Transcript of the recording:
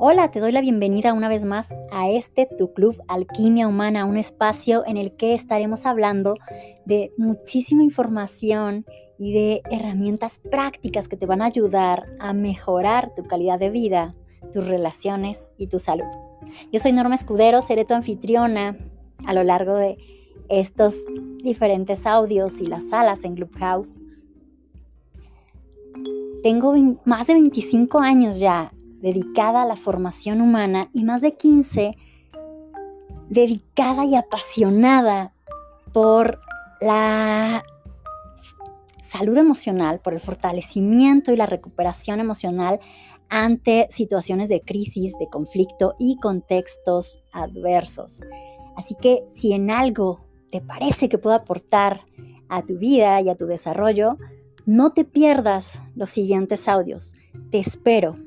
Hola, te doy la bienvenida una vez más a este tu club Alquimia Humana, un espacio en el que estaremos hablando de muchísima información y de herramientas prácticas que te van a ayudar a mejorar tu calidad de vida, tus relaciones y tu salud. Yo soy Norma Escudero, seré tu anfitriona a lo largo de estos diferentes audios y las salas en Clubhouse. Tengo más de 25 años ya dedicada a la formación humana y más de 15 dedicada y apasionada por la salud emocional, por el fortalecimiento y la recuperación emocional ante situaciones de crisis, de conflicto y contextos adversos. Así que si en algo te parece que puedo aportar a tu vida y a tu desarrollo, no te pierdas los siguientes audios. Te espero